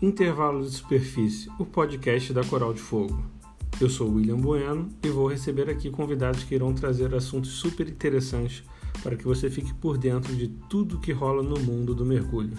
Intervalo de Superfície, o podcast da Coral de Fogo. Eu sou William Bueno e vou receber aqui convidados que irão trazer assuntos super interessantes para que você fique por dentro de tudo que rola no mundo do mergulho.